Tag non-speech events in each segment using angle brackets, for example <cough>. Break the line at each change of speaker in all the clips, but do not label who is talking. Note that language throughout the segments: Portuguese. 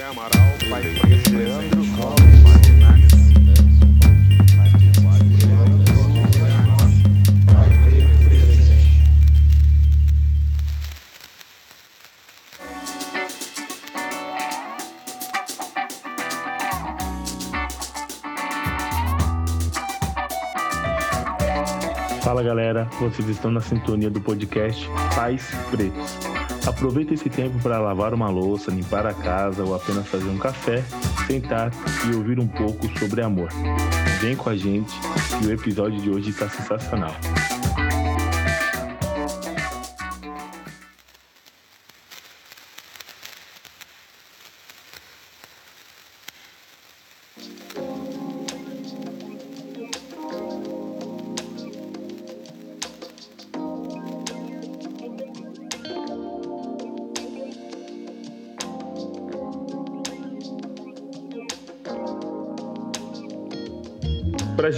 José Amaral, pai de Leandro Gomes.
Fala galera, vocês estão na sintonia do podcast Pais Pretos. Aproveita esse tempo para lavar uma louça, limpar a casa ou apenas fazer um café, sentar e ouvir um pouco sobre amor. Vem com a gente que o episódio de hoje está sensacional.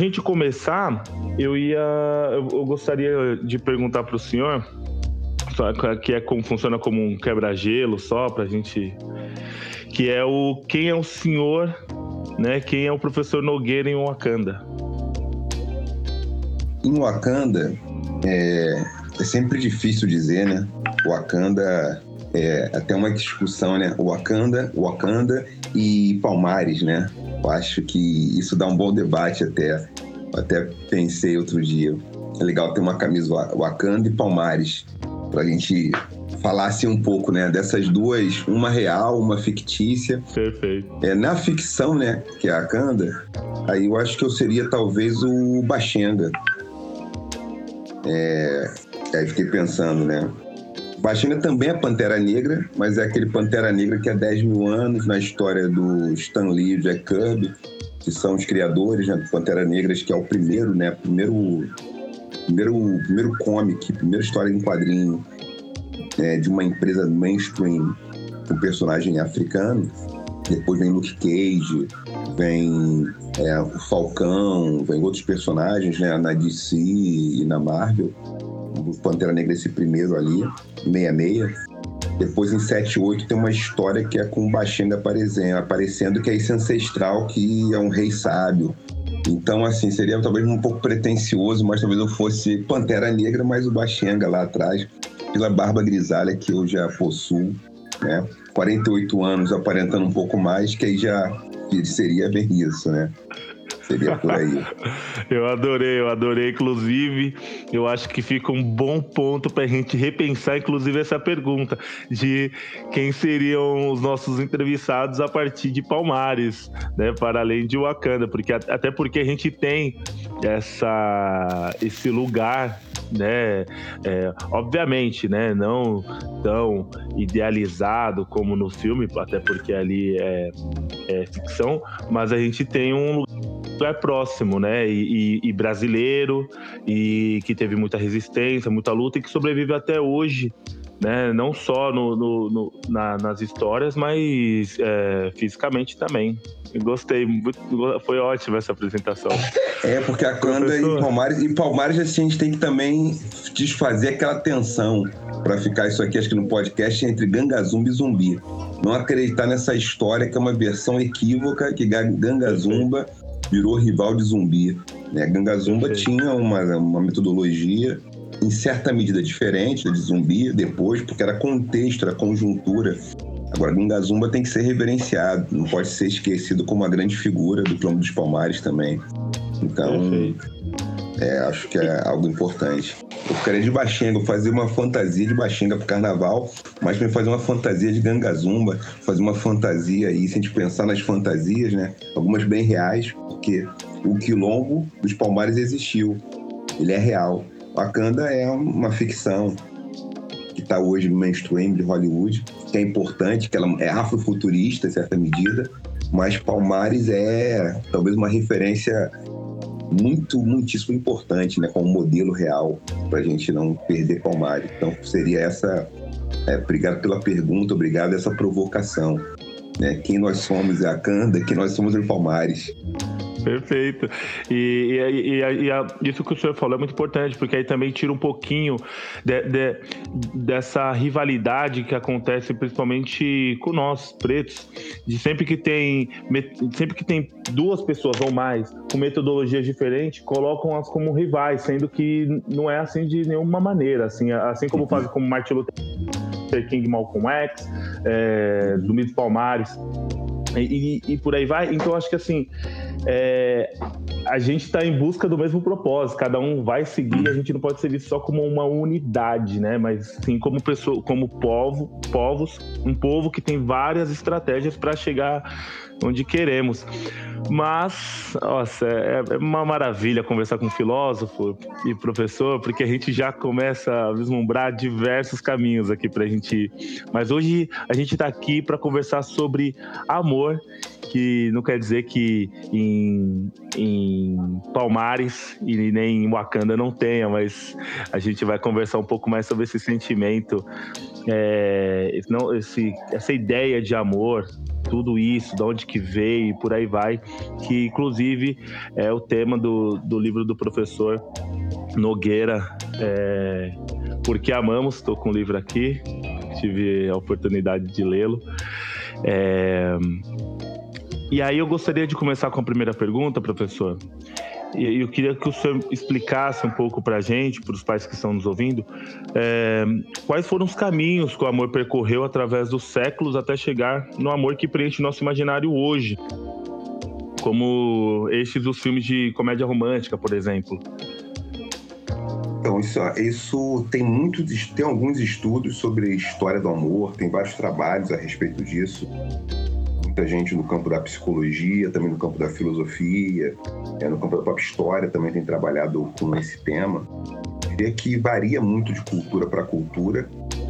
Gente começar, eu ia, eu gostaria de perguntar para o senhor, só que é como funciona como um quebra-gelo só para a gente, que é o quem é o senhor, né? Quem é o professor Nogueira em Wakanda?
Em Wakanda, é, é sempre difícil dizer, né? Wakanda é até uma discussão, né? Wakanda, Wakanda e Palmares, né? Eu acho que isso dá um bom debate até. Eu até pensei outro dia. É legal ter uma camisa Wa- Wakanda e Palmares pra gente falar assim um pouco, né? Dessas duas, uma real, uma fictícia.
Perfeito.
É, na ficção, né, que é a Wakanda, aí eu acho que eu seria talvez o Baxenga. É, aí fiquei pensando, né? Baxenga também é Pantera Negra, mas é aquele Pantera Negra que há 10 mil anos, na história do Stan Lee e Jack Kirby, que são os criadores né, do Pantera Negras, que é o primeiro, né? Primeiro, primeiro, primeiro comic, primeira história em quadrinho é, de uma empresa mainstream com personagem africano. Depois vem Luke Cage, vem é, o Falcão, vem outros personagens né, na DC e na Marvel. O Pantera Negra esse primeiro ali, 66. Depois em 78 tem uma história que é com o Baxenga aparecendo, aparecendo, que é esse ancestral que é um rei sábio. Então, assim, seria talvez um pouco pretencioso, mas talvez eu fosse Pantera Negra, mas o Baxenga lá atrás, pela barba grisalha que eu já possuo, né? 48 anos aparentando um pouco mais, que aí já seria bem isso, né? Seria por aí. <laughs>
Eu adorei, eu adorei. Inclusive, eu acho que fica um bom ponto para a gente repensar, inclusive, essa pergunta de quem seriam os nossos entrevistados a partir de Palmares, né? Para além de Wakanda, porque até porque a gente tem essa esse lugar né? É, obviamente, né? Não tão idealizado como no filme, até porque ali é, é ficção, mas a gente tem um lugar próximo, né? E, e- e brasileiro, e que teve muita resistência, muita luta e que sobrevive até hoje. Né? Não só no, no- no- na- nas histórias, mas é, fisicamente também. Gostei, muito- foi ótima essa apresentação. <laughs>
É, porque a
Professor.
e Palmares, e Palmares assim, a gente tem que também desfazer aquela tensão para ficar isso aqui, acho que no podcast, entre Gangazumba e Zumbi. Não acreditar nessa história que é uma versão equívoca que Ga- Gangazumba virou rival de Zumbi. Né? Gangazumba
Perfeito.
tinha uma, uma metodologia em certa medida diferente da de Zumbi depois, porque era contexto, era conjuntura. Agora, Gangazumba tem que ser reverenciado, não pode ser esquecido como uma grande figura do Clã dos Palmares também. Então,
Perfeito.
É, acho que é algo importante. Eu ficaria de Baxenga, eu fazer uma fantasia de Baxenga pro carnaval, mas também fazer uma fantasia de Gangazumba, fazer uma fantasia aí, se a gente pensar nas fantasias, né? Algumas bem reais, porque o quilombo dos Palmares existiu. Ele é real. Wakanda é uma ficção que está hoje no mainstream de Hollywood, que é importante, que ela é afrofuturista em certa medida, mas Palmares é talvez uma referência muito, muitíssimo importante, né, como modelo real, para a gente não perder Palmares. Então seria essa. é, obrigado pela pergunta, obrigado essa provocação. Né? Quem nós somos é a Canda, quem nós somos é o Palmares.
Perfeito. E, e, e, e, isso que o senhor falou é muito importante, porque aí também tira um pouquinho de, de, dessa rivalidade que acontece principalmente com nós, pretos, de sempre que tem sempre que tem duas pessoas ou mais com metodologias diferentes, colocam-as como rivais, sendo que não é assim de nenhuma maneira. Assim, assim como fazem como Martin Luther King, Malcolm X, é, Domingos Palmares. E, e, por aí vai. Então, acho que assim, é, a gente está em busca do mesmo propósito. Cada um vai seguir. A gente não pode ser visto só como uma unidade, né? Mas sim como pessoa, como povo, povos, um povo que tem várias estratégias para chegar onde queremos. Mas, nossa, é, é, uma maravilha conversar com um filósofo e professor, porque a gente já começa a vislumbrar diversos caminhos aqui para a gente ir. Mas hoje a gente está aqui para conversar sobre amor, que não quer dizer que em, em Palmares e nem em Wakanda não tenha, mas a gente vai conversar um pouco mais sobre esse sentimento, é, não, esse, essa ideia de amor, tudo isso, de onde que veio e por aí vai, que inclusive é o tema do, do livro do professor Nogueira, é, Porque Amamos, estou com o livro aqui, tive a oportunidade de lê-lo. É, e aí eu gostaria de começar com a primeira pergunta, professor. E eu queria que o senhor explicasse um pouco para a gente, para os pais que estão nos ouvindo, é, quais foram os caminhos que o amor percorreu através dos séculos até chegar no amor que preenche nosso imaginário hoje, como estes dos filmes de comédia romântica, por exemplo.
Então, isso, isso tem muitos, tem alguns estudos sobre história do amor, tem vários trabalhos a respeito disso muita gente no campo da psicologia, também no campo da filosofia, é, no campo da própria história também tem trabalhado com esse tema. Eu diria que varia muito de cultura para cultura,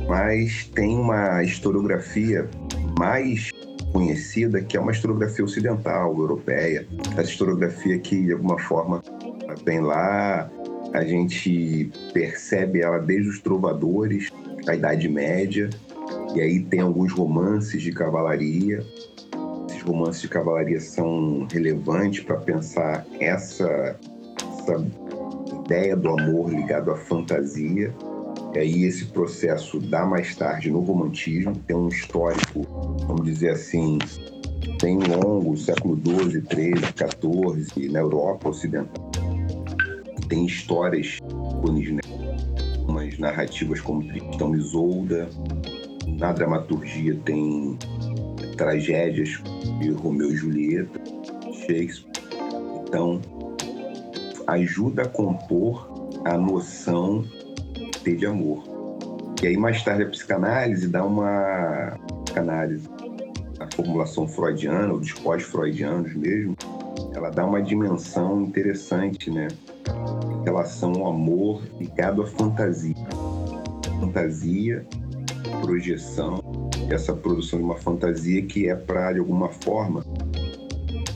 mas tem uma historiografia mais conhecida que é uma historiografia ocidental, europeia. Essa historiografia que, de alguma forma, vem lá, a gente percebe ela desde os trovadores, a Idade Média, e aí tem alguns romances de cavalaria, romances de cavalaria são relevantes para pensar essa, essa ideia do amor ligado à fantasia. E aí esse processo dá mais tarde no romantismo, tem um histórico, vamos dizer assim, bem longo, século XII, XIII, XIV, na Europa Ocidental. Tem histórias né? umas narrativas como Tristão Isolda. Na dramaturgia tem tragédias de Romeu e Julieta, Shakespeare. Então, ajuda a compor a noção de amor. E aí, mais tarde, a psicanálise dá uma psicanálise, a formulação freudiana, ou dos pós-freudianos mesmo, ela dá uma dimensão interessante, né? Em relação ao amor ligado à fantasia. Fantasia, projeção essa produção de uma fantasia que é para, de alguma forma,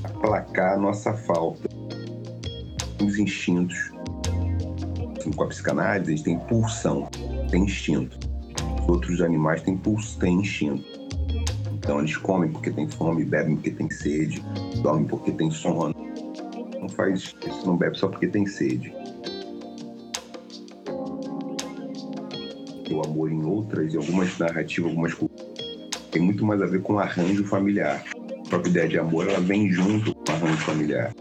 aplacar a nossa falta. Os instintos. Assim, com a psicanálise, gente tem pulsão, tem instinto. Os outros animais têm pulso, têm instinto. Então eles comem porque tem fome, bebem porque tem sede, dormem porque tem sono. Não faz isso, não bebe só porque tem sede. O amor em outras, em algumas narrativas, algumas culturas tem muito mais a ver com arranjo familiar. A própria ideia de amor ela vem junto com arranjo familiar.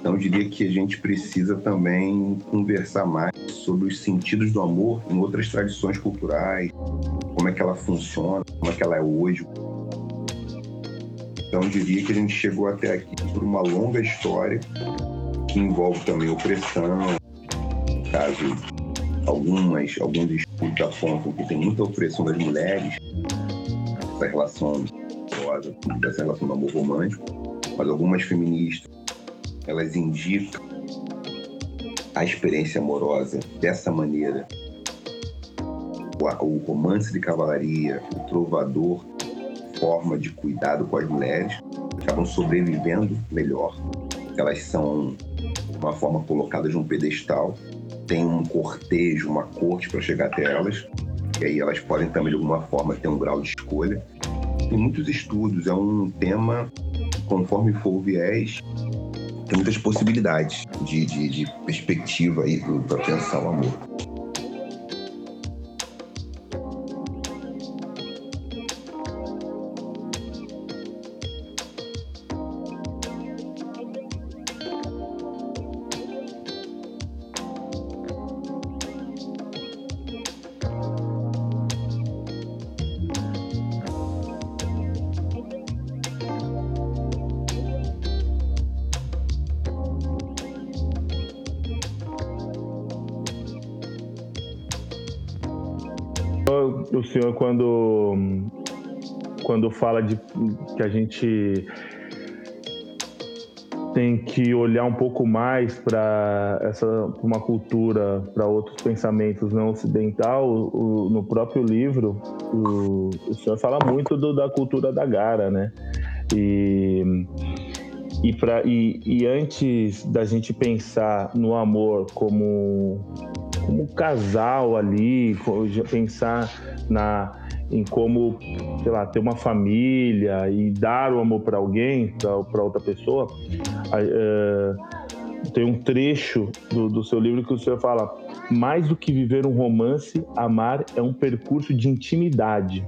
Então diria que a gente precisa também conversar mais sobre os sentidos do amor em outras tradições culturais, como é que ela funciona, como é que ela é hoje. Então diria que a gente chegou até aqui por uma longa história que envolve também opressão, no caso algumas, alguns estudos apontam que tem muita opressão das mulheres, essa relação dessa relação do amor romântico, mas algumas feministas elas indicam a experiência amorosa dessa maneira. O romance de cavalaria, o trovador, forma de cuidado com as mulheres, acabam sobrevivendo melhor. Elas são, de uma forma, colocadas num pedestal tem um cortejo, uma corte para chegar até elas, e aí elas podem também, de alguma forma, ter um grau de escolha. Tem muitos estudos, é um tema conforme for o viés, tem muitas possibilidades de, de, de perspectiva aí para pensar o amor.
Quando quando fala de que a gente tem que olhar um pouco mais para essa uma cultura, para outros pensamentos não ocidental, o, no próprio livro o, o senhor fala muito do, da cultura da gara, né? E e, pra, e, e antes da gente pensar no amor como como casal ali, pensar na em como, sei lá, ter uma família e dar o amor para alguém, para outra pessoa. Uh, tem um trecho do, do seu livro que o senhor fala: mais do que viver um romance, amar é um percurso de intimidade.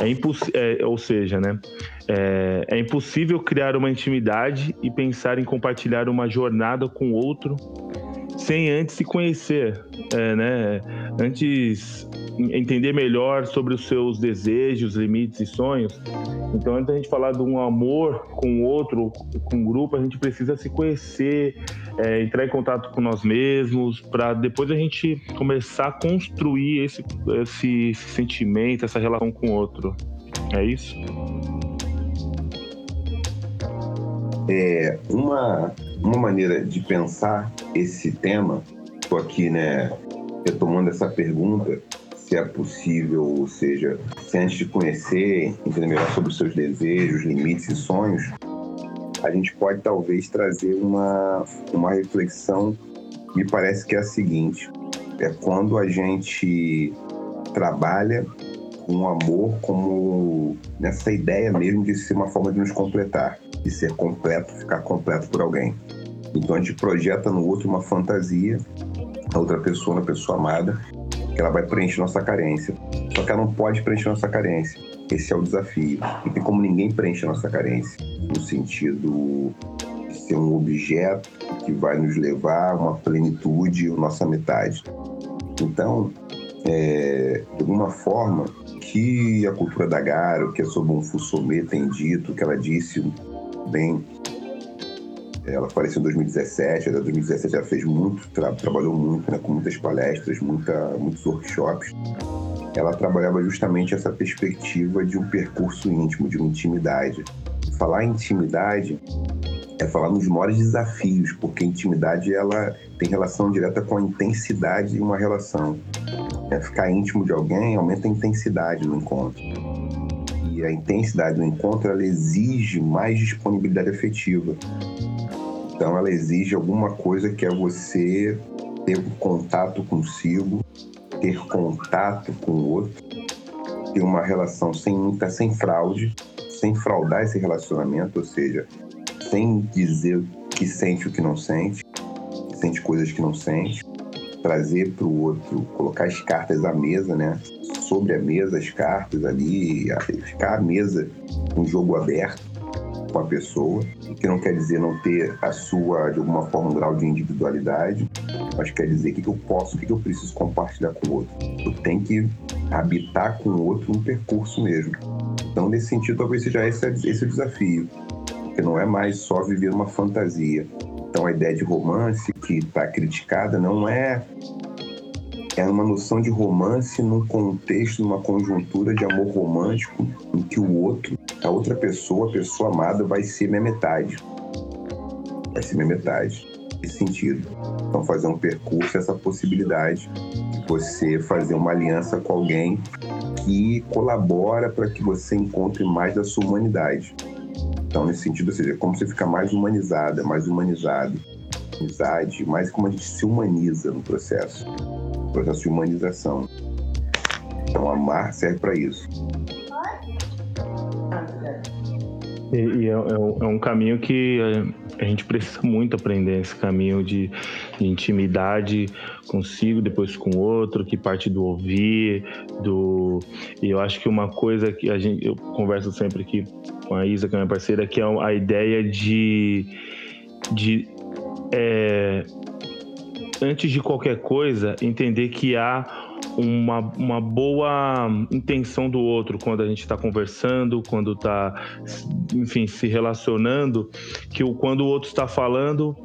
É, é ou seja, né? É, é, impossível criar uma intimidade e pensar em compartilhar uma jornada com outro sem antes se conhecer, é, né? Antes entender melhor sobre os seus desejos, limites e sonhos. Então, antes da gente falar de um amor com outro, com um grupo, a gente precisa se conhecer, é, entrar em contato com nós mesmos, para depois a gente começar a construir esse, esse, esse sentimento, essa relação com o outro. É isso?
É, uma, uma maneira de pensar esse tema, estou aqui, né, retomando essa pergunta, se é possível, ou seja, se antes de conhecer, entender melhor sobre os seus desejos, limites e sonhos, a gente pode talvez trazer uma, uma reflexão, me parece que é a seguinte, é quando a gente trabalha o amor como nessa ideia mesmo de ser uma forma de nos completar de ser completo, ficar completo por alguém. Então a gente projeta no outro uma fantasia, a outra pessoa, uma pessoa amada, que ela vai preencher nossa carência. Só que ela não pode preencher nossa carência. Esse é o desafio. E tem como ninguém preenche nossa carência, no sentido de ser um objeto que vai nos levar a uma plenitude, a nossa metade. Então, é, de alguma forma, que a cultura da Garo, que a Sobon Fusomé tem dito, que ela disse bem. Ela apareceu em 2017, em 2017 ela fez muito, tra trabalhou muito, né, com muitas palestras, muita, muitos workshops. Ela trabalhava justamente essa perspectiva de um percurso íntimo, de uma intimidade. Falar em intimidade é falar nos maiores desafios, porque a intimidade ela tem relação direta com a intensidade de uma relação. É ficar íntimo de alguém aumenta a intensidade no encontro a intensidade do encontro ela exige mais disponibilidade afetiva. Então ela exige alguma coisa que é você ter contato consigo, ter contato com o outro, ter uma relação sem muita, sem fraude, sem fraudar esse relacionamento, ou seja, sem dizer que sente o que não sente, sente coisas que não sente, trazer para o outro, colocar as cartas à mesa, né? sobre a mesa as cartas ali, ficar à mesa um jogo aberto com a pessoa, que não quer dizer não ter a sua, de alguma forma, um grau de individualidade, mas quer dizer o que, eu posso, o que, eu preciso compartilhar com o outro. Eu tenho que habitar com o outro um percurso mesmo. Então, nesse sentido, talvez seja esse, esse o desafio, porque não é mais só viver uma fantasia. Então, a ideia de romance que está criticada não é é uma noção de romance num contexto, numa conjuntura de amor romântico, em que o outro, a outra pessoa, a pessoa amada, vai ser minha metade. Vai ser minha metade. Nesse sentido. Então, fazer um percurso, essa possibilidade de você fazer uma aliança com alguém que colabora para que você encontre mais da sua humanidade. Então, nesse sentido, ou seja, como você fica mais humanizada, mais humanizado, amizade, mais como a gente se humaniza no processo processo de humanização. Então, amar serve para isso.
E, e é, é, é, um caminho que a, gente precisa muito aprender, esse caminho de, intimidade consigo, depois com o outro, que parte do ouvir, do... E eu acho que uma coisa que a gente, eu converso sempre aqui com a Isa, que é minha parceira, que é a ideia de... de é, antes de qualquer coisa, entender que há uma, uma boa intenção do outro quando a gente está conversando, quando está, enfim, se relacionando, que o, quando o outro está falando,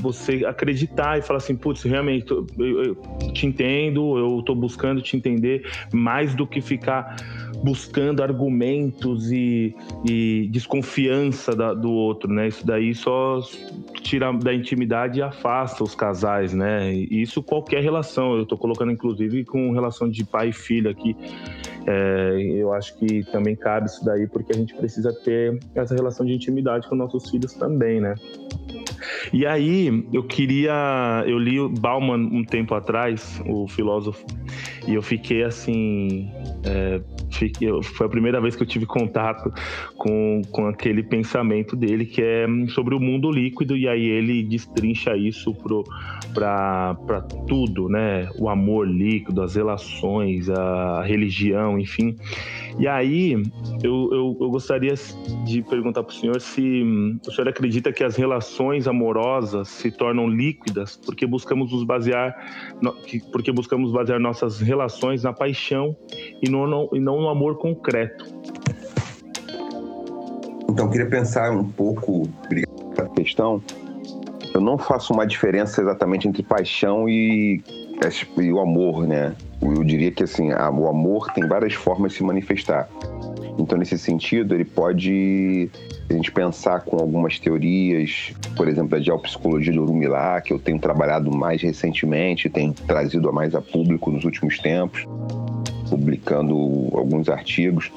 você acreditar e falar assim, putz, realmente, eu, eu te entendo, eu estou buscando te entender, mais do que ficar buscando argumentos e, e desconfiança da, do outro, né? Isso daí só tira da intimidade e afasta os casais, né? E isso qualquer relação. Eu estou colocando inclusive com relação de pai e filho aqui. É, eu acho que também cabe isso daí porque a gente precisa ter essa relação de intimidade com nossos filhos também, né? E aí, eu queria. Eu li o Bauman um tempo atrás, o filósofo, e eu fiquei assim. É, foi a primeira vez que eu tive contato com, com aquele pensamento dele, que é sobre o mundo líquido, e aí ele destrincha isso para tudo, né? O amor líquido, as relações, a religião, enfim. E aí, eu, eu, eu gostaria de perguntar para o senhor se o senhor acredita que as relações amorosas se tornam líquidas porque buscamos nos basear, porque buscamos basear nossas relações na paixão e não, e não no amor concreto.
Então, eu queria pensar um pouco, a questão. Eu não faço uma diferença exatamente entre paixão e, e o amor, né? Eu diria que assim, o amor tem várias formas de se manifestar. Então, nesse sentido, ele pode a gente pensar com algumas teorias, por exemplo, a geopsicologia de Urumilá, que eu tenho trabalhado mais recentemente, tenho trazido a mais a público nos últimos tempos, publicando alguns artigos.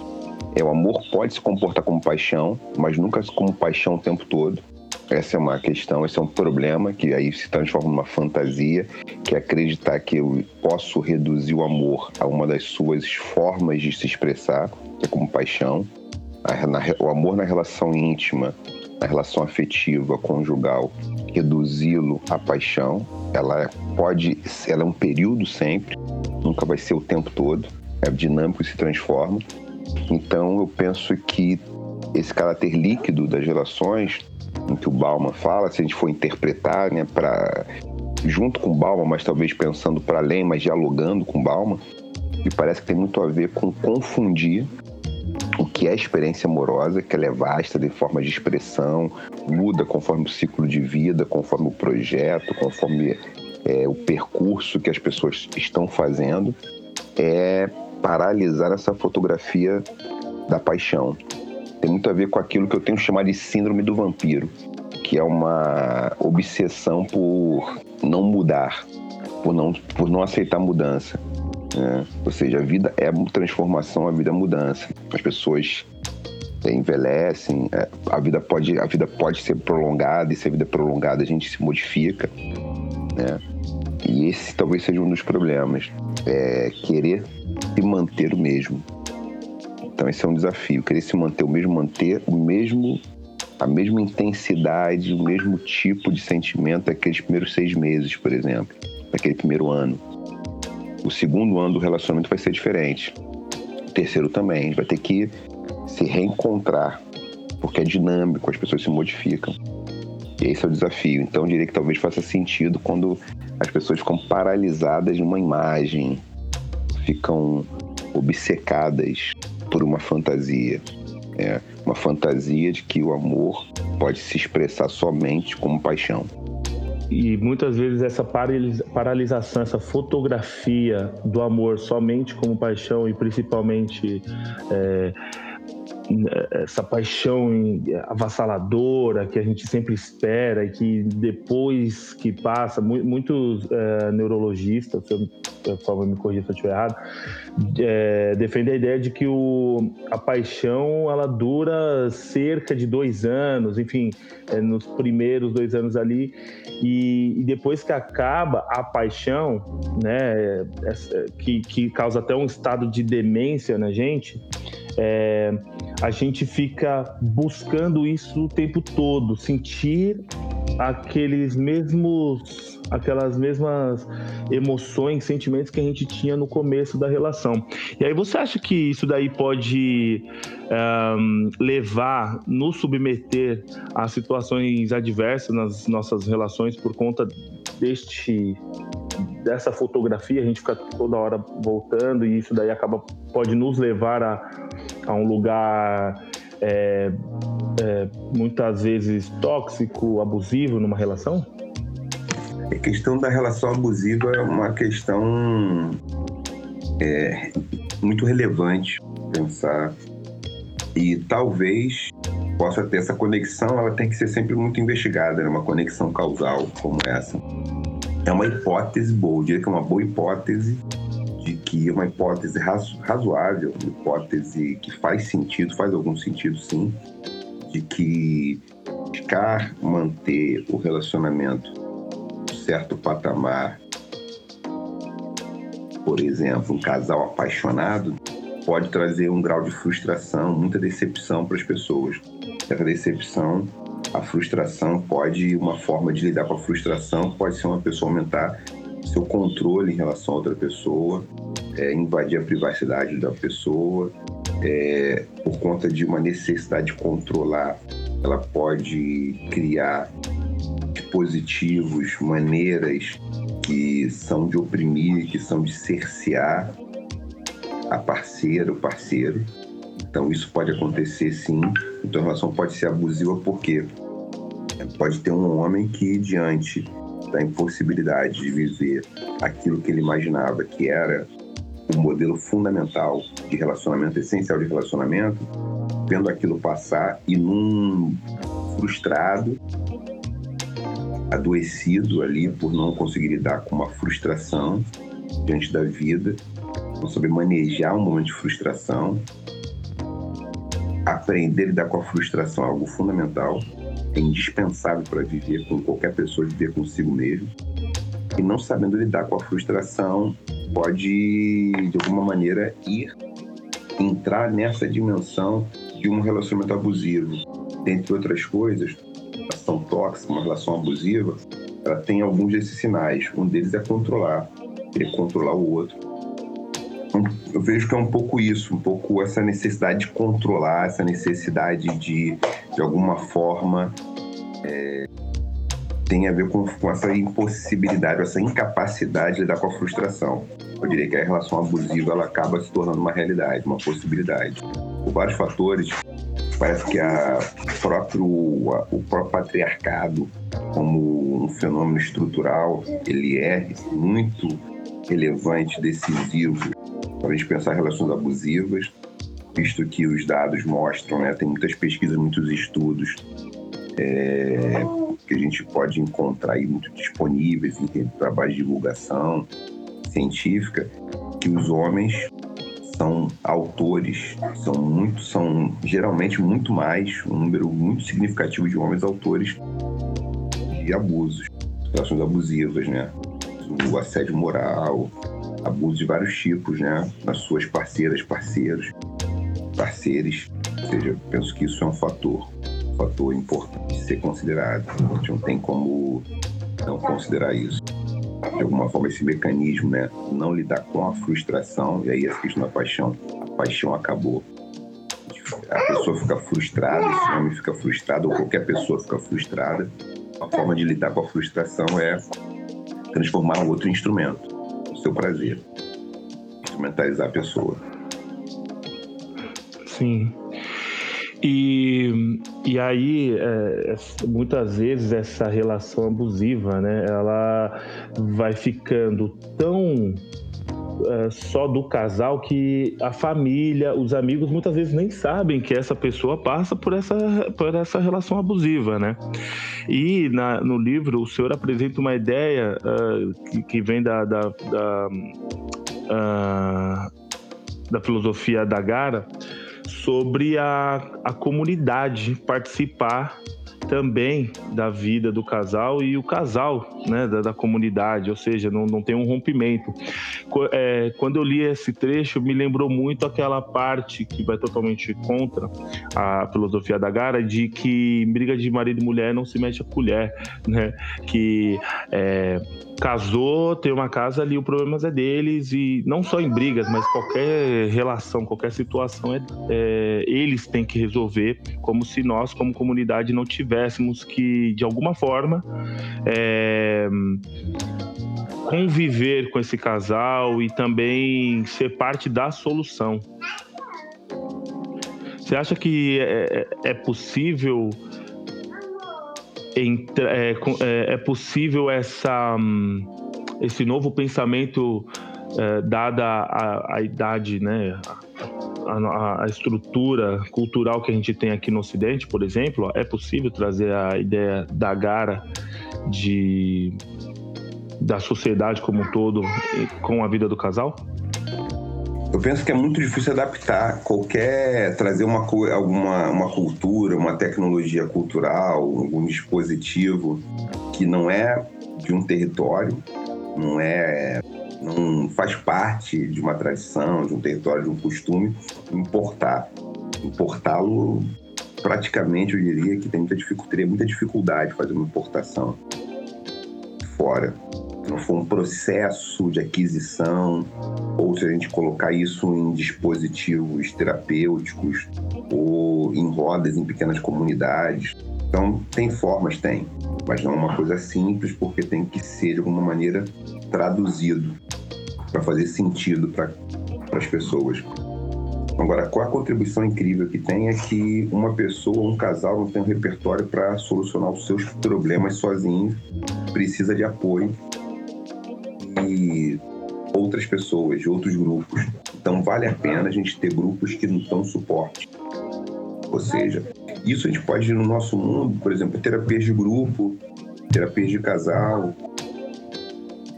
É, o amor pode se comportar como paixão, mas nunca como paixão o tempo todo. Essa é uma questão, esse é um problema que aí se transforma numa fantasia, que é acreditar que eu posso reduzir o amor a uma das suas formas de se expressar, que é como paixão. O amor na relação íntima, na relação afetiva, conjugal, reduzi-lo à paixão, ela pode, ela é um período sempre, nunca vai ser o tempo todo, é dinâmico e se transforma. Então eu penso que esse caráter líquido das relações em que o Bauman fala, se a gente for interpretar, né, para junto com Bauman, mas talvez pensando para além, mas dialogando com Bauman, e parece que tem muito a ver com confundir o que é experiência amorosa, que ela é vasta de forma de expressão, muda conforme o ciclo de vida, conforme o projeto, conforme é, o percurso que as pessoas estão fazendo, é paralisar essa fotografia da paixão tem muito a ver com aquilo que eu tenho chamado de síndrome do vampiro, que é uma obsessão por não mudar, por não, por não aceitar mudança. Né? Ou seja, a vida é transformação, a vida é mudança. As pessoas envelhecem, é, a vida pode, a vida pode ser prolongada e se a vida é prolongada a gente se modifica, né? E esse talvez seja um dos problemas, é querer se manter o mesmo. Então esse é um desafio, querer se manter o mesmo, manter o mesmo, a mesma intensidade, o mesmo tipo de sentimento daqueles primeiros seis meses, por exemplo, daquele primeiro ano. O segundo ano do relacionamento vai ser diferente. O terceiro também, a gente vai ter que se reencontrar, porque é dinâmico, as pessoas se modificam. E esse é o desafio. Então, eu diria que talvez faça sentido quando as pessoas ficam paralisadas numa imagem, ficam obcecadas por uma fantasia. É, uma fantasia de que o amor pode se expressar somente como paixão.
E muitas vezes essa paralisação, essa fotografia do amor somente como paixão e principalmente é, essa paixão avassaladora que a gente sempre espera e que depois que passa, muitos é, neurologistas, se eu, por favor me corrija se eu estiver errado, é, defendem a ideia de que o, a paixão ela dura cerca de dois anos, enfim, é, nos primeiros dois anos ali, e, e, depois que acaba a paixão, né, que, que causa até um estado de demência na gente, é, a gente fica buscando isso o tempo todo, sentir aqueles mesmos aquelas mesmas emoções, sentimentos que a gente tinha no começo da relação. E aí você acha que isso daí pode um, levar, nos submeter a situações adversas nas nossas relações por conta deste dessa fotografia, a gente fica toda hora voltando e isso daí acaba pode nos levar a, a um lugar é, é, muitas vezes tóxico, abusivo numa relação?
A questão da relação abusiva é uma questão é, muito relevante pensar e talvez possa ter essa conexão, ela tem que ser sempre muito investigada, né? uma conexão causal como essa. É uma hipótese boa, eu diria que é uma boa hipótese de que é uma hipótese razoável, uma hipótese que faz sentido, faz algum sentido sim, de que buscar manter o relacionamento em certo patamar, por exemplo, um casal apaixonado, pode trazer um grau de frustração, muita decepção para as pessoas. Essa decepção, a frustração pode, uma forma de lidar com a frustração pode ser uma pessoa aumentar seu controle em relação a outra pessoa, é, invadir a privacidade da pessoa, é, por conta de uma necessidade de controlar, ela pode criar dispositivos, maneiras que são de oprimir, que são de cercear a parceira, o parceiro. Então isso pode acontecer sim. Então a relação pode ser abusiva porque pode ter um homem que diante da impossibilidade de viver aquilo que ele imaginava que era o modelo fundamental de relacionamento, essencial de relacionamento, vendo aquilo passar e num frustrado, adoecido ali por não conseguir lidar com uma frustração diante da vida, não saber manejar um momento de frustração, aprender a lidar com a frustração é algo fundamental, é indispensável para viver com qualquer pessoa, viver consigo mesmo. E não sabendo lidar com a frustração, pode, de alguma maneira, ir entrar nessa dimensão de um relacionamento abusivo. Entre outras coisas, a relação tóxica, uma relação abusiva, ela tem alguns desses sinais. Um deles é controlar, querer controlar o outro. Eu vejo que é um pouco isso, um pouco essa necessidade de controlar, essa necessidade de, de alguma forma, é, tem a ver com, com essa impossibilidade, essa incapacidade de lidar com a frustração. Eu diria que a relação abusiva ela acaba se tornando uma realidade, uma possibilidade. Por vários fatores, parece que a próprio, a, o próprio patriarcado, como um fenômeno estrutural, ele é muito relevante, decisivo para a gente pensar relações abusivas, visto que os dados mostram, né, tem muitas pesquisas, muitos estudos é, que a gente pode encontrar aí muito disponíveis em trabalho de divulgação científica, que os homens são autores, são muito, são geralmente muito mais, um número muito significativo de homens autores de abusos, relações abusivas, né? O assédio moral, abuso de vários tipos, né? Nas suas parceiras, parceiros, parceiros. Ou seja, penso que isso é um fator, um fator importante de ser considerado. A gente não tem como não considerar isso. De alguma forma, esse mecanismo, né? Não lidar com a frustração, e aí a questão da paixão. A paixão acabou. A pessoa fica frustrada, esse homem fica frustrado, ou qualquer pessoa fica frustrada. A forma de lidar com a frustração é transformar um outro instrumento seu prazer. Instrumentalizar a pessoa.
Sim. E, e aí, é, muitas vezes, essa relação abusiva, né? Ela vai ficando tão é, só do casal que a família, os amigos muitas vezes nem sabem que essa pessoa passa por essa, por essa relação abusiva, né? E na, no livro o senhor apresenta uma ideia uh, que, que, vem da, da, da, uh, da filosofia da Gara sobre a, a comunidade participar também da vida do casal e o casal, né, da, da, comunidade, ou seja, não, não tem um rompimento. É, quando eu li esse trecho, me lembrou muito aquela parte que vai totalmente contra a filosofia da Gara, de que briga de marido e mulher não se mexe a colher, né? Que é, casou, tem uma casa ali, o problema é deles, e não só em brigas, mas qualquer relação, qualquer situação, é, é, eles têm que resolver, como se nós, como comunidade, não tivéssemos que, de alguma forma, é, conviver com esse casal e também ser parte da solução. Você acha que é, é, é possível é, é, é, possível essa, hum, esse novo pensamento é, dada a, a, idade, né, a, a, estrutura cultural que a gente tem aqui no Ocidente, por exemplo, é possível trazer a ideia da Gara de da sociedade como um todo com a vida do casal?
Eu penso que é muito difícil adaptar qualquer, trazer uma, alguma uma cultura, uma tecnologia cultural, algum dispositivo que não é de um território, não é, não faz parte de uma tradição, de um território, de um costume, importar. Importá-lo praticamente, eu diria que tem muita dificuldade, muita dificuldade fazer uma importação fora for um processo de aquisição, ou se a gente colocar isso em dispositivos terapêuticos ou em rodas em pequenas comunidades. Então, tem formas, tem, mas não é uma coisa simples, porque tem que ser de alguma maneira traduzido para fazer sentido para as pessoas. Agora, qual a contribuição incrível que tem é que uma pessoa, um casal, não tem um repertório para solucionar os seus problemas sozinho, precisa de apoio de outras pessoas, de outros grupos. Então vale a pena a gente ter grupos que não dão suporte. Ou seja, isso a gente pode no nosso mundo, por exemplo, terapias de grupo, terapias de casal,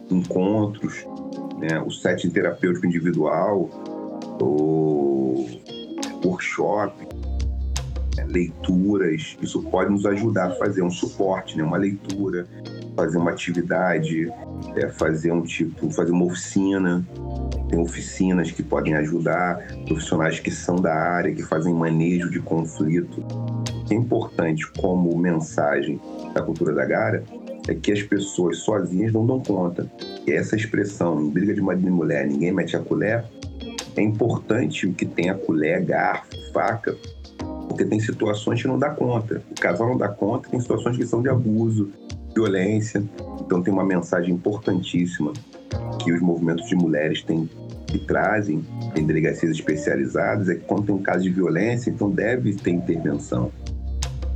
encontros, né, o setting terapêutico individual, o workshop, né, leituras. Isso pode nos ajudar a fazer um suporte, né, uma leitura, fazer uma atividade, é, fazer um tipo, fazer uma oficina. Tem oficinas que podem ajudar, profissionais que são da área, que fazem manejo de conflito. O que é importante como mensagem da cultura da Gara é que as pessoas sozinhas não dão conta. E essa expressão, em briga de marido e mulher, ninguém mete a colher, é importante o que tem a colher, garfo, faca, porque tem situações que não dá conta. O casal não dá conta, tem situações que são de abuso, violência. Então tem uma mensagem importantíssima que os movimentos de mulheres têm que trazem em delegacias especializadas é que quando tem um caso de violência, então deve ter intervenção.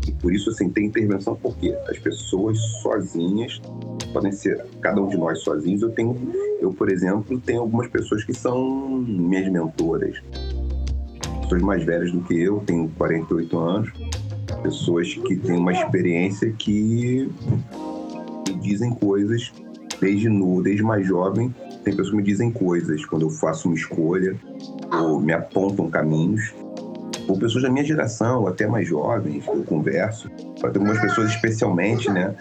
E por isso, assim, tem intervenção porque as pessoas sozinhas podem ser, cada um de nós sozinhos. Eu tenho, eu, por exemplo, tenho algumas pessoas que são minhas mentoras. Pessoas mais velhas do que eu, tenho 48 anos. Pessoas que têm uma experiência que me dizem coisas desde no, desde mais jovem. Tem pessoas que me dizem coisas quando eu faço uma escolha ou me apontam caminhos. Ou pessoas da minha geração, até mais jovens, que eu converso. Tem algumas pessoas especialmente, né,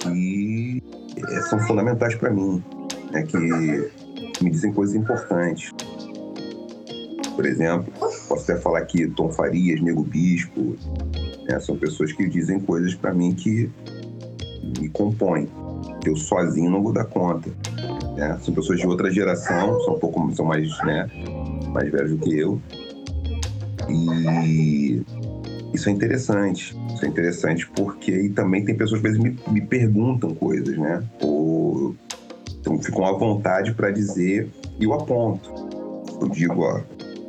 que é, são fundamentais para mim, né, que me dizem coisas importantes. Por exemplo, posso até falar aqui Tom Farias, Nego Bispo, né, são pessoas que dizem coisas para mim que me compõem. Eu sozinho não vou dar conta. Né? São pessoas de outra geração, são um pouco são mais, né, mais velhos do que eu. E isso é interessante. Isso é interessante porque também tem pessoas que às vezes me, me perguntam coisas, né? Ou então ficam à vontade para dizer e eu aponto. Eu digo, ó,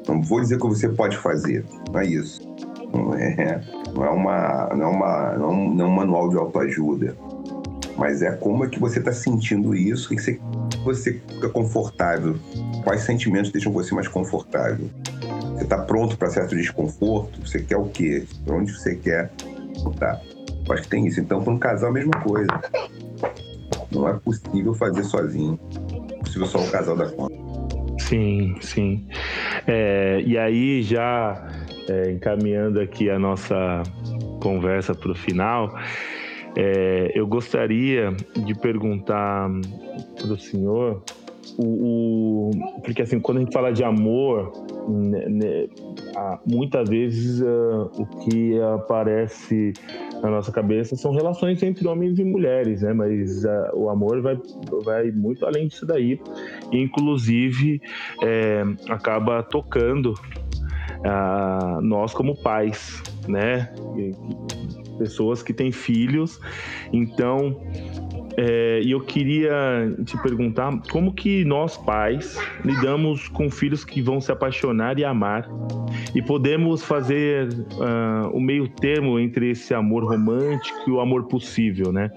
não vou dizer o que você pode fazer, não é isso. Não é, não é, uma, não é, uma, não é um, não é um manual de autoajuda mas é como é que você está sentindo isso, que você, fica confortável, quais sentimentos deixam você mais confortável. Você está pronto para certo desconforto? Você quer o quê? Para onde você quer voltar? Acho que tem isso. Então, para um casal, a mesma coisa. Não é possível fazer sozinho. É possível só o casal dar conta.
Sim, sim. É, e aí, já é, encaminhando aqui a nossa conversa para o final, é, eu gostaria de perguntar para o senhor o, porque assim, quando a gente fala de amor, né, né, muitas vezes uh, o que aparece na nossa cabeça são relações entre homens e mulheres, né? Mas uh, o amor vai, vai muito além disso daí, inclusive é, acaba tocando uh, nós como pais, né? Pessoas que têm filhos, então é, eu queria te perguntar como que nós pais lidamos com filhos que vão se apaixonar e amar e podemos fazer uh, o meio termo entre esse amor romântico e o amor possível, né?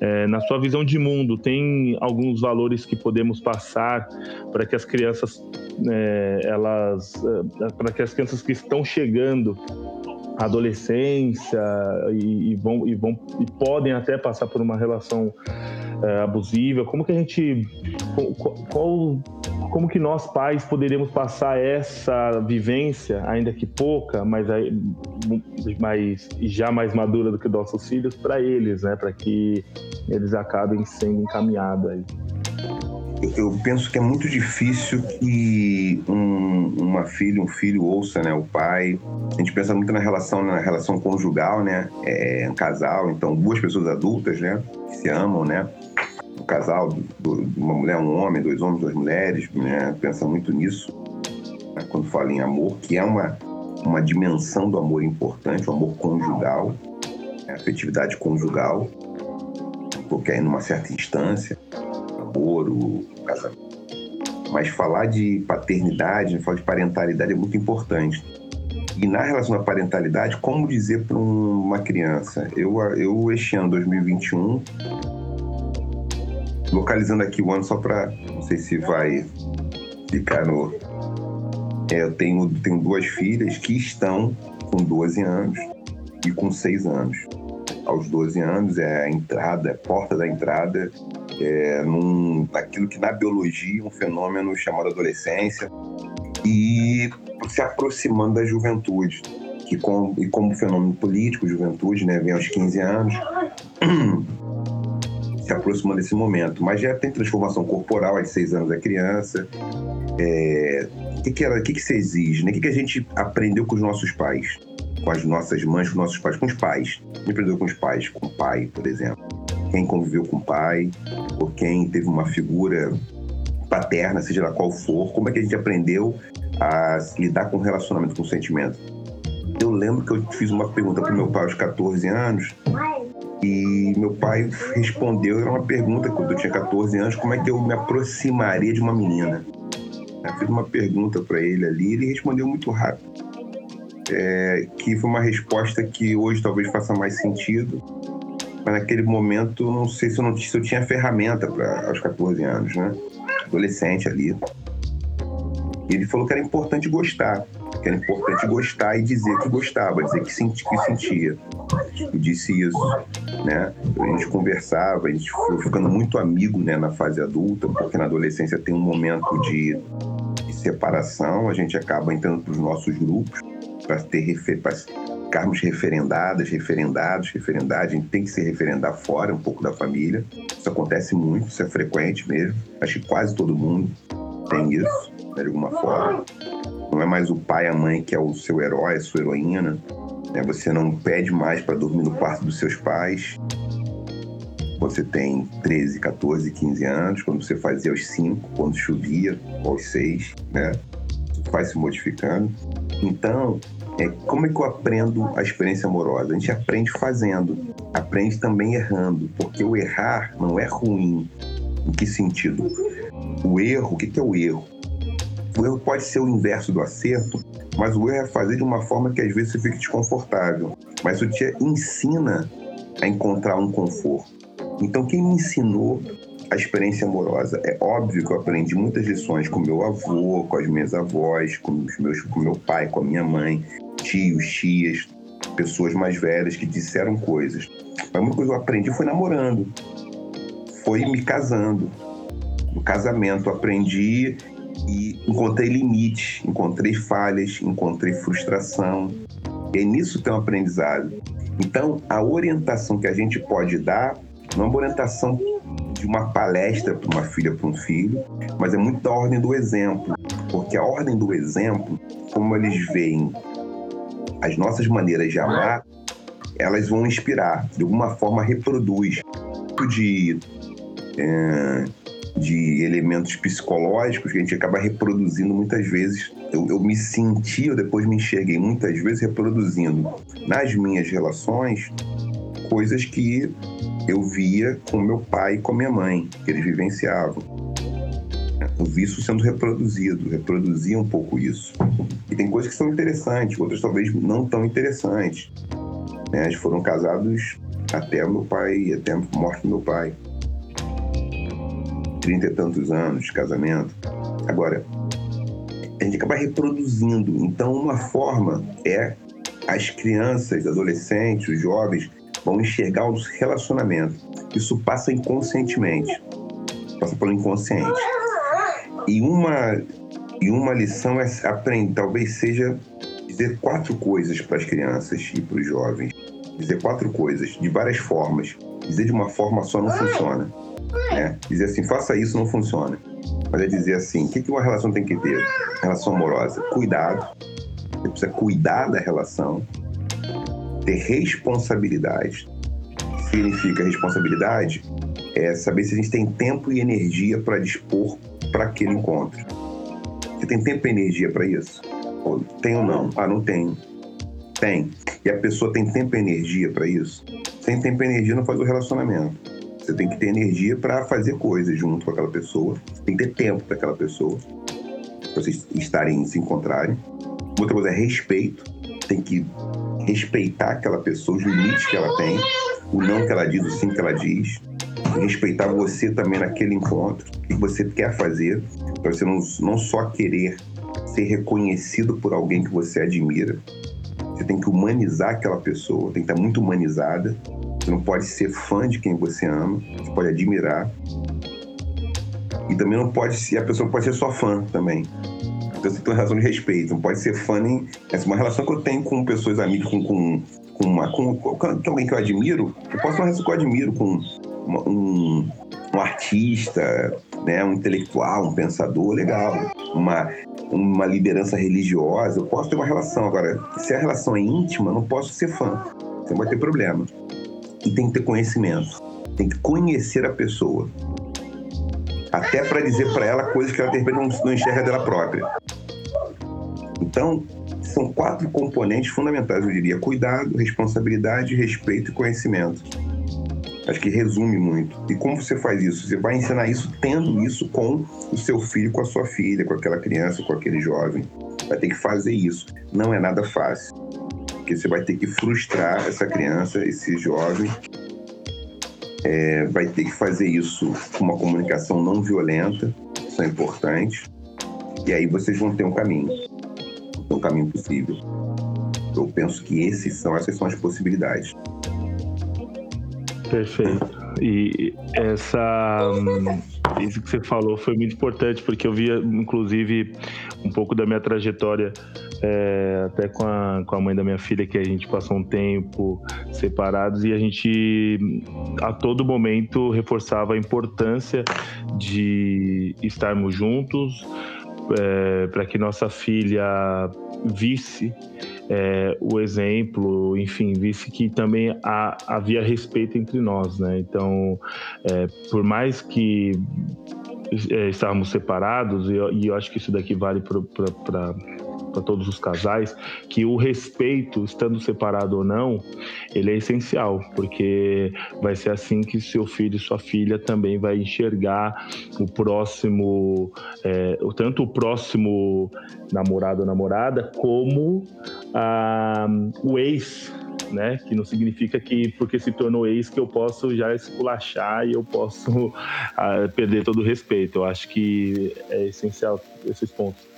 É, na sua visão de mundo, tem alguns valores que podemos passar para que as crianças, é, elas, é, para que as crianças que estão chegando adolescência e, e, vão, e, vão, e podem até passar por uma relação é, abusiva. Como que a gente. Qual, como que nós pais poderíamos passar essa vivência, ainda que pouca, mas, mais, já mais madura do que nossos filhos, para eles, né? Para que eles acabem sendo encaminhados aí
eu penso que é muito difícil que um, uma filha, um filho ouça, né, o pai. A gente pensa muito na relação, na relação conjugal, né, é, um casal, então duas pessoas adultas, né, que se amam, né, um casal, do, uma mulher, um homem, dois homens, duas mulheres, né, pensa muito nisso. Né, quando fala em amor, que é uma uma dimensão do amor importante, o amor conjugal, né, a afetividade conjugal, porque aí numa certa instância namoro, casamento. Mas falar de paternidade, falar de parentalidade é muito importante. E na relação à parentalidade, como dizer para uma criança? Eu, eu, este ano, 2021, localizando aqui o ano só para, não sei se vai ficar no. É, eu tenho, tenho duas filhas que estão com 12 anos e com 6 anos. Aos 12 anos é a entrada, a porta da entrada é, num, naquilo que na biologia é um fenômeno chamado adolescência e se aproximando da juventude, que com, e como fenômeno político, juventude, né, vem aos 15 anos, <clears throat> se aproximando desse momento. Mas já tem transformação corporal, aos 6 anos da criança. É, o que, que, ela, que, que você exige? Né? O que, que a gente aprendeu com os nossos pais? Com as nossas mães, com os nossos pais, com os pais. Gente aprendeu com os pais, com o pai, por exemplo quem conviveu com o pai, ou quem teve uma figura paterna, seja lá qual for, como é que a gente aprendeu a lidar com o relacionamento, com o sentimento. Eu lembro que eu fiz uma pergunta para meu pai aos 14 anos e meu pai respondeu, era uma pergunta quando eu tinha 14 anos, como é que eu me aproximaria de uma menina. Eu fiz uma pergunta para ele ali, ele respondeu muito rápido. É, que foi uma resposta que hoje talvez faça mais sentido, mas naquele momento não sei se eu, não, se eu tinha ferramenta para aos 14 anos, né? Adolescente ali. E ele falou que era importante gostar, que era importante gostar e dizer que gostava, dizer que, senti, que sentia. Eu disse isso, né? A gente conversava, a gente foi ficando muito amigo, né, na fase adulta, porque na adolescência tem um momento de, de separação, a gente acaba entrando para os nossos grupos para ter para ficarmos referendadas, referendados, referendados, a gente tem que se referendar fora um pouco da família. Isso acontece muito, isso é frequente mesmo. Acho que quase todo mundo tem isso, de alguma forma. Não é mais o pai, a mãe que é o seu herói, a sua heroína. Né? Você não pede mais para dormir no quarto dos seus pais. Você tem 13, 14, 15 anos, quando você fazia aos 5, quando chovia, aos 6, né? vai se modificando. Então, é, como é que eu aprendo a experiência amorosa? A gente aprende fazendo, aprende também errando, porque o errar não é ruim. Em que sentido? O erro, o que é o erro? O erro pode ser o inverso do acerto, mas o erro é fazer de uma forma que às vezes você fique desconfortável. Mas isso te ensina a encontrar um conforto. Então, quem me ensinou a experiência amorosa. É óbvio que eu aprendi muitas lições com meu avô, com as minhas avós, com os meus, com meu pai, com a minha mãe, tios, tias, pessoas mais velhas que disseram coisas. Mas uma coisa que eu aprendi foi namorando, foi me casando. No casamento, aprendi e encontrei limites, encontrei falhas, encontrei frustração. E é nisso tem um aprendizado. Então, a orientação que a gente pode dar não é uma orientação de uma palestra para uma filha, para um filho, mas é muito da ordem do exemplo, porque a ordem do exemplo, como eles veem as nossas maneiras de amar, elas vão inspirar, de alguma forma reproduz de é, de elementos psicológicos que a gente acaba reproduzindo muitas vezes. Eu, eu me senti, eu depois me enxerguei muitas vezes reproduzindo nas minhas relações coisas que eu via com meu pai e com minha mãe, que eles vivenciavam. Vi isso sendo reproduzido, reproduzia um pouco isso. E tem coisas que são interessantes, outras talvez não tão interessantes. Né? Eles foram casados até o meu pai, até a morte do meu pai trinta e tantos anos de casamento. Agora, a gente acaba reproduzindo. Então, uma forma é as crianças, adolescentes, os jovens vão enxergar os relacionamentos. Isso passa inconscientemente, passa pelo inconsciente. E uma e uma lição é aprender, talvez seja dizer quatro coisas para as crianças e para os jovens. Dizer quatro coisas de várias formas. Dizer de uma forma só não funciona. Né? Dizer assim, faça isso não funciona. Mas é dizer assim, o que uma relação tem que ter? Relação amorosa, cuidado. Você precisa cuidar da relação, ter responsabilidade. Significa responsabilidade é saber se a gente tem tempo e energia para dispor para aquele encontro. Você tem tempo e energia para isso? Tem ou não? Ah, não tenho. Tem. E a pessoa tem tempo e energia para isso? Sem tempo e energia não faz o relacionamento. Você tem que ter energia para fazer coisas junto com aquela pessoa. Tem que ter tempo para aquela pessoa. Pra vocês estarem, se encontrarem. Outra coisa é respeito. Tem que respeitar aquela pessoa, os limites que ela tem, o não que ela diz, o sim que ela diz. Respeitar você também naquele encontro. O que você quer fazer. Para você não, não só querer ser reconhecido por alguém que você admira. Você tem que humanizar aquela pessoa, tem que estar muito humanizada você não pode ser fã de quem você ama, você pode admirar. E também não pode ser, a pessoa pode ser só fã também. Então tem uma relação de respeito, não pode ser fã nem. É uma relação que eu tenho com pessoas amigas, com, com, com, uma, com, com alguém que eu admiro. Eu posso ter uma relação que eu admiro com uma, um, um artista, né, um intelectual, um pensador legal, uma, uma liderança religiosa, eu posso ter uma relação. Agora, se a relação é íntima, não posso ser fã. Você vai ter problema e tem que ter conhecimento. Tem que conhecer a pessoa. Até para dizer para ela coisas que ela não enxerga dela própria. Então, são quatro componentes fundamentais, eu diria: cuidado, responsabilidade, respeito e conhecimento. Acho que resume muito. E como você faz isso? Você vai ensinar isso tendo isso com o seu filho, com a sua filha, com aquela criança, com aquele jovem. Vai ter que fazer isso. Não é nada fácil porque você vai ter que frustrar essa criança, esse jovem. É, vai ter que fazer isso com uma comunicação não violenta, isso é importante. E aí vocês vão ter um caminho, um caminho possível. Eu penso que esses são, essas são as possibilidades.
Perfeito. E essa hum, isso que você falou foi muito importante porque eu via inclusive um pouco da minha trajetória é, até com a, com a mãe da minha filha, que a gente passou um tempo separados e a gente a todo momento reforçava a importância de estarmos juntos é, para que nossa filha visse é, o exemplo, enfim, visse que também há, havia respeito entre nós, né? Então, é, por mais que estávamos separados, e eu, e eu, acho que isso daqui vale para para todos os casais, que o respeito, estando separado ou não, ele é essencial, porque vai ser assim que seu filho e sua filha também vai enxergar o próximo, é, tanto o próximo namorado ou namorada, como ah, o ex, né? Que não significa que porque se tornou ex que eu posso já esculachar e eu posso ah, perder todo o respeito. Eu acho que é essencial esses pontos.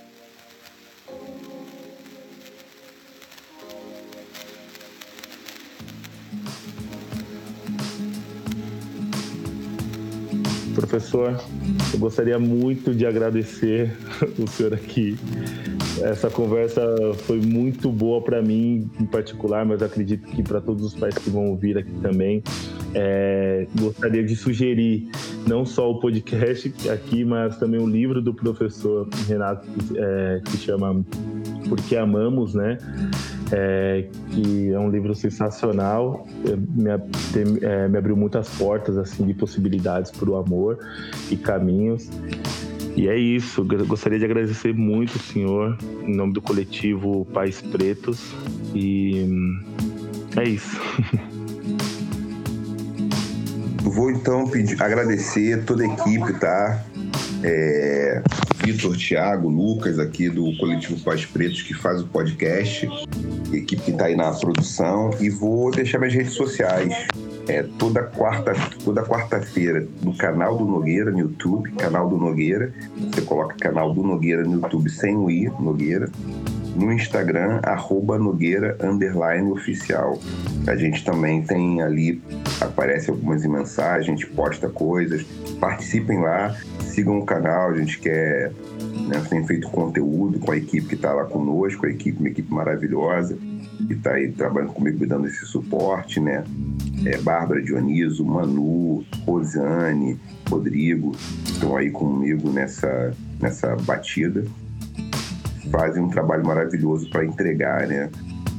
Professor, eu gostaria muito de agradecer <laughs> o senhor aqui. Essa conversa foi muito boa para mim, em particular, mas acredito que para todos os pais que vão ouvir aqui também. É, gostaria de sugerir não só o podcast aqui, mas também o livro do professor Renato, é, que chama Porque Amamos, né? É, que é um livro sensacional, é, me, é, me abriu muitas portas assim de possibilidades para o amor e caminhos. E é isso, gostaria de agradecer muito o senhor, em nome do coletivo Pais Pretos, e é isso. <laughs>
Vou então pedir, agradecer toda a equipe, tá? É, Vitor, Thiago, Lucas aqui do Coletivo Pais Pretos que faz o podcast, equipe que está aí na produção e vou deixar minhas redes sociais. É, toda quarta toda quarta-feira no canal do Nogueira no YouTube, canal do Nogueira. Você coloca canal do Nogueira no YouTube sem o i, Nogueira no Instagram, arroba Nogueira underline oficial. A gente também tem ali, aparece algumas mensagens, posta coisas. Participem lá, sigam o canal, a gente quer. Né, tem feito conteúdo com a equipe que está lá conosco, a equipe, uma equipe maravilhosa, que está aí trabalhando comigo, dando esse suporte, né? É, Bárbara Dioniso, Manu, Rosane, Rodrigo, estão aí comigo nessa, nessa batida fazem um trabalho maravilhoso para entregar, né?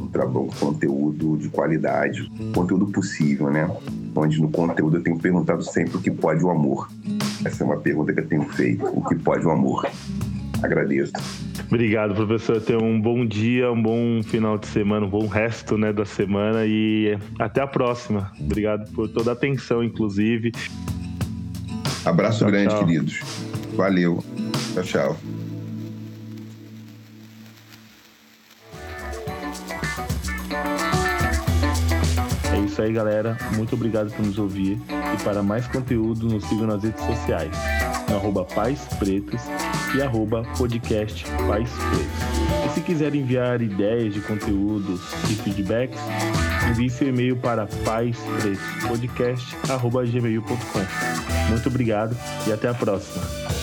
Um, conteúdo de qualidade, conteúdo possível, né? Onde no conteúdo eu tenho perguntado sempre o que pode o amor. Essa é uma pergunta que eu tenho feito. O que pode o amor? Agradeço.
Obrigado, professor. Tenha um bom dia, um bom final de semana, um bom resto né, da semana e até a próxima. Obrigado por toda a atenção, inclusive.
Abraço tchau, grande, tchau. queridos. Valeu. Tchau, tchau.
isso aí, galera. Muito obrigado por nos ouvir. E para mais conteúdo, nos sigam nas redes sociais, no arroba Pais Pretos e arroba podcast Pais Pretos. E se quiser enviar ideias de conteúdos e feedbacks, envie seu e-mail para paispretospodcast.gmail.com. Muito obrigado e até a próxima.